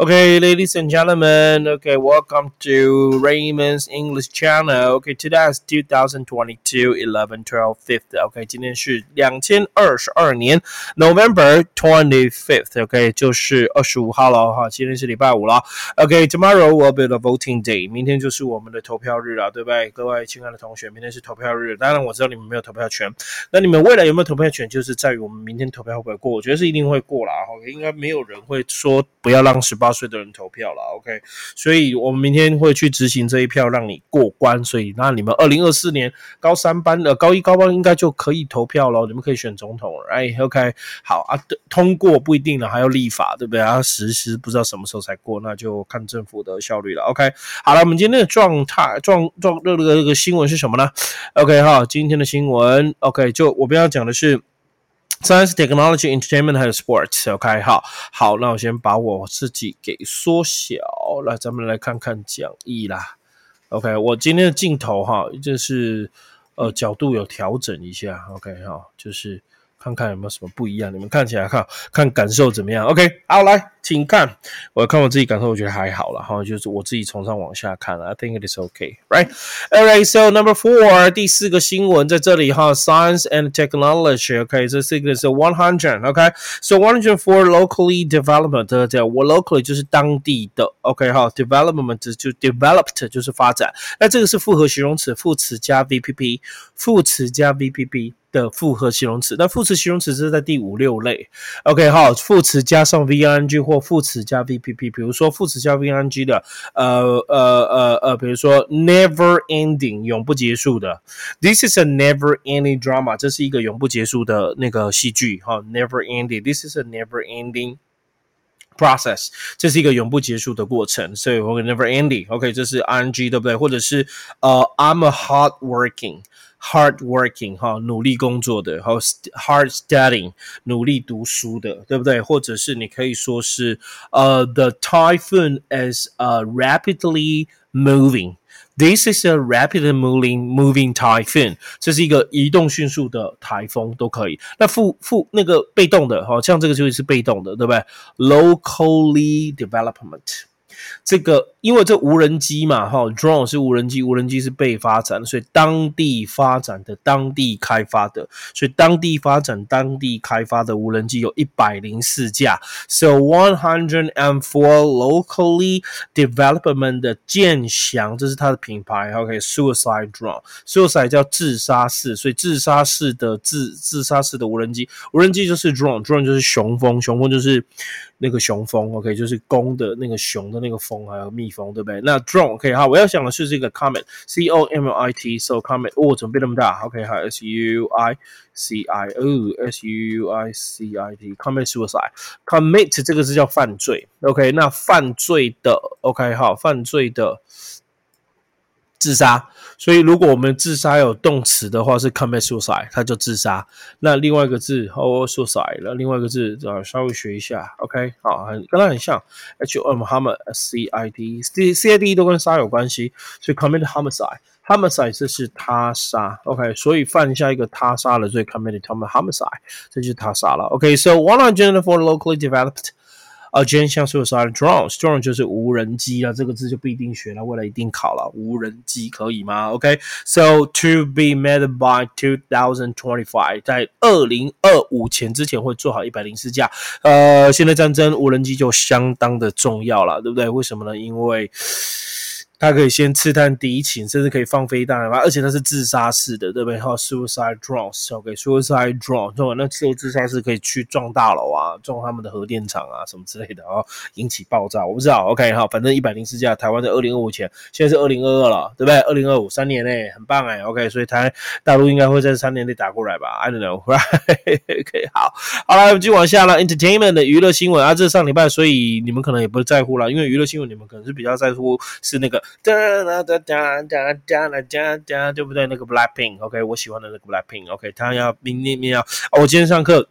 Okay, ladies and gentlemen. Okay, welcome to Raymond's English channel. Okay, today is 2022 11 12 5th. Okay, 今天是两千二十二年 November twenty fifth. OK，就是二十五号了哈。今天是礼拜五了。OK, tomorrow will be the voting day. 明天就是我们的投票日了，对不对？各位亲爱的同学，明天是投票日。当然我知道你们没有投票权，那你们未来有没有投票权，就是在于我们明天投票会不会过。我觉得是一定会过啦。OK，应该没有人会说不要让十八。八岁的人投票了，OK，所以我们明天会去执行这一票，让你过关。所以那你们二零二四年高三班的高一高班应该就可以投票了，你们可以选总统了。哎，OK，好啊，通过不一定了，还要立法，对不对？啊，实施不知道什么时候才过，那就看政府的效率了。OK，好了，我们今天的状态状状这个这个新闻是什么呢？OK 哈，今天的新闻 OK，就我们要讲的是。Science, technology, entertainment 还有 sports，OK，好，好，那我先把我自己给缩小，来，咱们来看看讲义啦。OK，我今天的镜头哈，就是呃角度有调整一下，OK 哈，就是看看有没有什么不一样，你们看起来看看感受怎么样？OK，好，来。请看，我看我自己感受，我觉得还好了哈，就是我自己从上往下看了，I think it is okay, right? Alright, so number four，第四个新闻在这里哈，Science and Technology，OK，这四个是 one hundred，OK，so one hundred for locally development，这我 locally 就是当地的，OK 哈，development 就 developed 就是发展，那这个是复合形容词，副词加 VPP，副词加 VPP。的复合形容词，那副词形容词是在第五六类。OK，好，副词加上 VING 或副词加 VPP，比如说副词加 VNG 的，呃呃呃呃，比如说 never ending 永不结束的，This is a never ending drama，这是一个永不结束的那个戏剧哈，never ending，This is a never ending process，这是一个永不结束的过程，所以我 never ending，OK，这是 ING 对不对？或者是呃，I'm a hard working。Hard working 哈，努力工作的，还有 hard studying 努力读书的，对不对？或者是你可以说是呃，the typhoon is uh rapidly moving。This is a rapidly moving moving typhoon，这是一个移动迅速的台风，都可以。那负负那个被动的，好，像这个就是被动的，对不对？Locally development。这个因为这无人机嘛，哈，drone 是无人机，无人机是被发展，所以当地发展的、当地开发的，所以当地发展、当地开发的无人机有一百零四架，so one hundred and four locally development 的剑翔，这是它的品牌，OK，suicide drone，suicide 叫自杀式，所以自杀式的自自杀式的无人机，无人机就是 drone，drone 就是雄风，雄风就是那个雄蜂，OK，就是公的那个雄的那个蜂，还有蜜。蜂对不对？那 drone OK 好，我要讲的是这个 comet，C O M I T，so comet 哦，怎么变那么大？OK 好，S U I C I O，S U I C I T，commit suicide，commit 这个是叫犯罪，OK，那犯罪的 OK 好，犯罪的。自杀，所以如果我们自杀有动词的话是 commit suicide，它就自杀。那另外一个字 oh suicide，那另外一个字啊稍微学一下，OK，好，很跟它很像，H M H C I D，C C I D 都跟杀有关系，所以 commit homicide，homicide 这是他杀，OK，所以犯下一个他杀的罪，commit homicide，这就是他杀了，OK，so one hundred for locally developed。啊，今天像说的是 drone，drone 就是无人机啊，这个字就不一定学了，未来一定考了，无人机可以吗？OK，so to be made by two thousand twenty five，在二零二五前之前会做好一百零四架。呃，现在战争无人机就相当的重要了，对不对？为什么呢？因为它可以先刺探敌情，甚至可以放飞弹嘛，而且它是自杀式的，对不对？还有 suicide drones，OK，suicide drone，对吧？那自由自杀式可以去撞大楼啊，撞他们的核电厂啊，什么之类的哦，引起爆炸。我不知道，OK，好，反正一百零四架，台湾在二零二五前，现在是二零二二了，对不对？二零二五三年内，很棒哎，OK，所以台大陆应该会在三年内打过来吧？I don't know，Right？OK，好，好了，我们继续往下了，entertainment 的娱乐新闻啊，这是上礼拜，所以你们可能也不在乎了，因为娱乐新闻你们可能是比较在乎是那个。哒哒哒哒哒哒哒哒，对不对？那个 Blackpink，OK，我喜欢的那个 Blackpink，OK，他要明年明要，我今天上课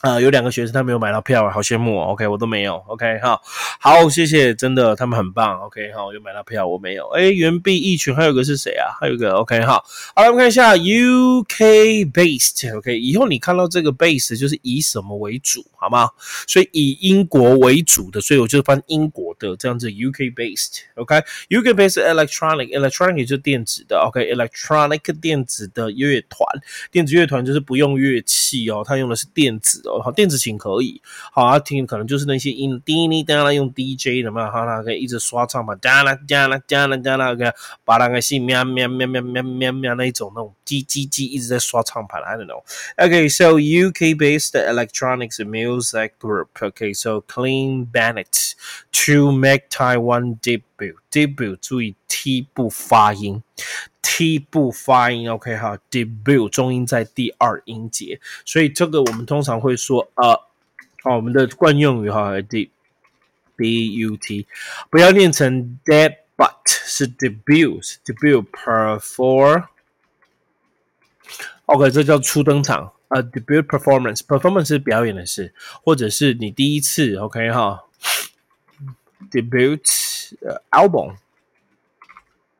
呃，有两个学生他没有买到票，好羡慕哦。OK，我都没有。OK，好，好，谢谢，真的，他们很棒。OK，好，有买到票，我没有。哎，原币一群，还有个是谁啊？还有个 OK，好，好，我们看一下 UK based。OK，以后你看到这个 base 就是以什么为主，好吗？所以以英国为主的，所以我就翻英国的这样子 UK based。OK，UK based electronic，electronic 就是电子的。OK，electronic 电子的乐团，电子乐团就是不用乐器哦，它用的是电子哦。好，电子琴可以，好啊，听可能就是那些音，滴滴哒啦，用 DJ 的嘛，哈，它可以一直刷唱嘛，哒啦哒啦哒啦哒啦，个把那个是喵喵喵喵喵喵喵那一种那种叽叽叽一直在刷唱盘，I don't know. Okay, so UK-based electronics music group. Okay, so Clean Bennett make Taiwan debut. Debut 注意 T 不发音。T 不发音，OK 哈，debut 中音在第二音节，所以这个我们通常会说呃，好，我们的惯用语哈，d b u t，不要念成 debut，是 debut，debut perform，OK，这叫初登场，，a，debut performance，performance 是表演的事，或者是你第一次，OK 哈，debut album。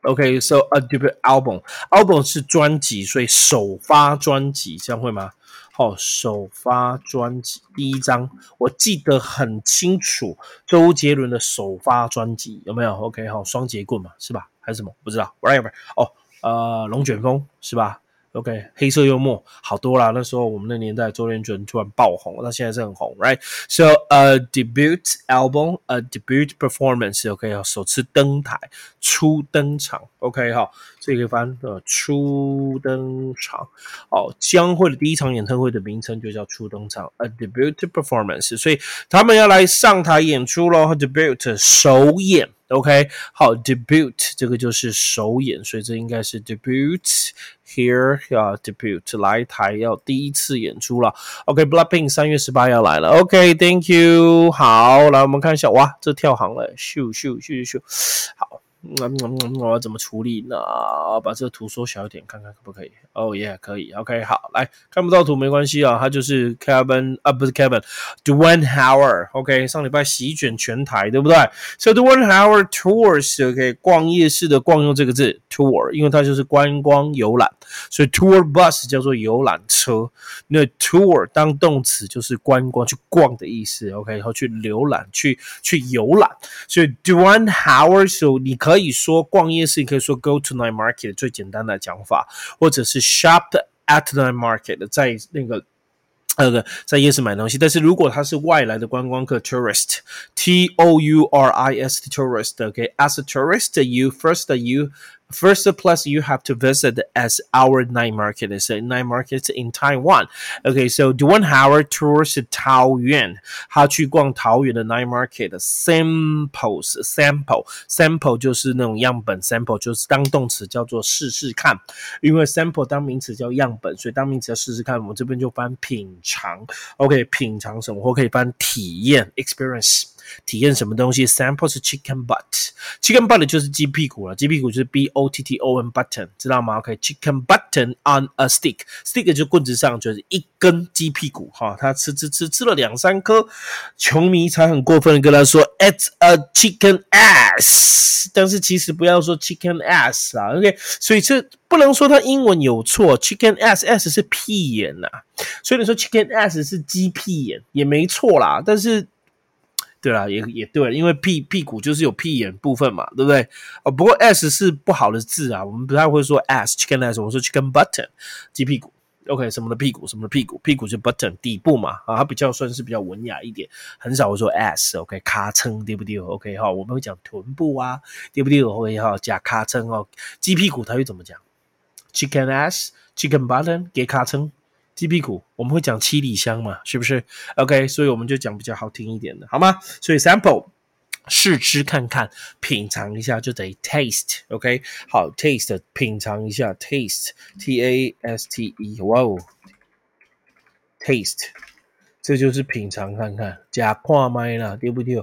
OK，so a debut album，album 是专辑，所以首发专辑这样会吗？好，首发专辑第一张，我记得很清楚，周杰伦的首发专辑有没有？OK，好，双节棍嘛，是吧？还是什么？不知道，whatever。哦，呃，龙卷风是吧？OK，黑色幽默好多啦。那时候我们那年代，周杰伦突然爆红，那现在是很红，Right？So a debut album, a debut performance. OK，要首次登台，初登场。OK，好，这个翻呃初登场。哦，将会的第一场演唱会的名称就叫初登场，a debut performance。所以他们要来上台演出喽，debut 首演。OK，好，debut 这个就是首演，所以这应该是 debut here 要 debut 来台要第一次演出了。OK，Blackpink 三月十八要来了。OK，Thank you。好，来我们看一下，哇，这跳行了，咻咻咻咻咻，好。嗯，我要怎么处理呢？把这个图缩小一点，看看可不可以？哦耶，可以。OK，好，来看不到图没关系啊，它就是 Kevin 啊，不是 Kevin，Dwayne Howard。OK，上礼拜席卷全台，对不对？So Dwayne Howard tours，OK，逛夜市的逛用这个字 tour，因为它就是观光游览，所以 tour bus 叫做游览车。那 tour 当动词就是观光去逛的意思。OK，然后去浏览，去去游览。所以 Dwayne Howard，so 你可说逛夜市，你可以说 go to night market 最简单的讲法，或者是 shop at night market，在那个那个在夜市买东西。但是如果他是外来的观光客 tourist，T O U R I S tourist，OK，as a tourist，you first you First place you have to visit as our night market is a night market in Taiwan. Okay, so Duan Howard tours 桃园，他去逛桃园的 night market samples sample sample 就是那种样本 sample 就是当动词叫做试试看，因为 sample 当名词叫样本，所以当名词叫试试看，我们这边就翻品尝。OK，品尝什么或可以翻体验 experience。 体验什么东西？Sample 是 chicken butt，chicken butt 就是鸡屁股了，鸡屁股就是 b o t t o n button，知道吗？OK，chicken button on a stick，stick 就棍子上就是一根鸡屁股哈，他吃吃吃吃了两三颗，球迷才很过分的跟他说 It's a chicken ass，但是其实不要说 chicken ass 啊，OK，所以这不能说他英文有错，chicken ass 是屁眼呐，所以你说 chicken ass 是鸡屁眼也没错啦，但是。对啦，也也对，因为屁屁股就是有屁眼部分嘛，对不对？哦，不过 s 是不好的字啊，我们不太会说 s chicken ass，我们说 chicken button，鸡屁股。OK，什么的屁股，什么的屁股，屁股就 button 底部嘛，啊，它比较算是比较文雅一点，很少会说 s。OK，咔称对不对？OK 哈，我们会讲臀部啊，对不对？OK 哈，加咔称哦，鸡屁股它会怎么讲？chicken ass，chicken button，给咔称。鸡屁股，我们会讲七里香嘛，是不是？OK，所以我们就讲比较好听一点的，好吗？所以 sample 试吃看看，品尝一下就等于 taste，OK，好，taste 品尝一下，taste，T A S T E，哇哦，taste，这就是品尝看看。加跨麦啦，对不对？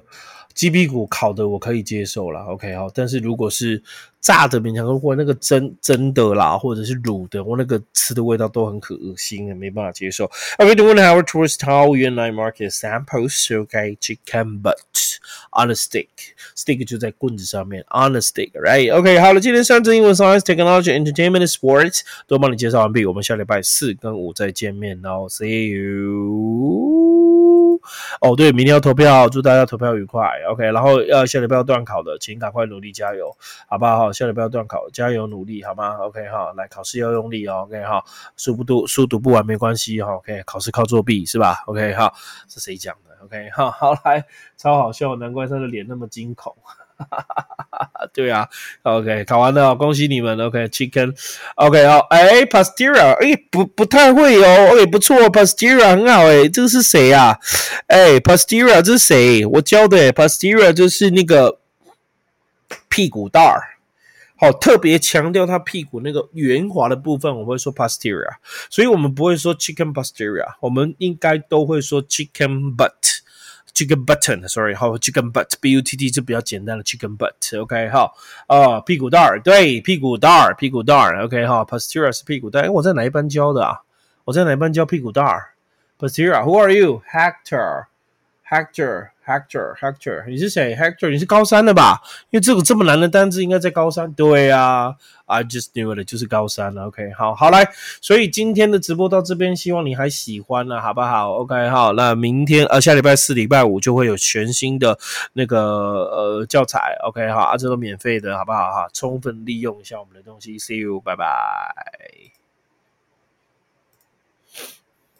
鸡屁股烤的我可以接受了，OK 好，但是如果是炸的勉强，如果那个蒸蒸的啦，或者是卤的，我那个吃的味道都很可恶心，没办法接受。Okay, the one hour towards Taoyuan night market samples, okay, chicken butt on a stick, stick 就在棍子上面，on a stick, right? OK，好了，今天三则英文 science, technology, entertainment, sports 都帮你介绍完毕，我们下礼拜四跟五再见面喽，See you. 哦，对，明天要投票，祝大家投票愉快。OK，然后要下礼拜要断考的，请赶快努力加油，好不好？下礼拜要断考，加油努力，好吗？OK 哈，来考试要用力哦。OK 哈，书不读书读不完没关系哈。OK，考试靠作弊是吧？OK 哈，是谁讲的？OK 哈，好来，超好笑，难怪他的脸那么惊恐。对啊，OK，考完了，恭喜你们。OK，Chicken，OK 好，哎，Pastera，哎，不不太会哦，哎，不错，Pastera 很好，哎，这个是谁呀？哎，Pastera 这是谁？我教的，Pastera 就是那个屁股蛋儿，好，特别强调它屁股那个圆滑的部分，我会说 Pastera，所以我们不会说 Chicken Pastera，我们应该都会说 Chicken Butt。Chicken button，sorry，好，Chicken butt，b u t t 就比较简单的 Chicken butt，OK，好，啊，屁股蛋儿，对，屁股蛋儿，屁股蛋儿，OK，好，Posterior 是屁股蛋，哎，我在哪一班教的啊？我在哪一班教屁股蛋儿？Posterior，Who are you？Hector，Hector。Hector, Hector, Hector，你是谁？Hector，你是高三的吧？因为这个这么难的单词应该在高三。对呀，I just knew it，就是高三了。OK，好，好来，所以今天的直播到这边，希望你还喜欢了，好不好？OK，好，那明天呃下礼拜四、礼拜五就会有全新的那个呃教材。OK，好，啊，这都免费的，好不好？哈，充分利用一下我们的东西。See you，拜拜。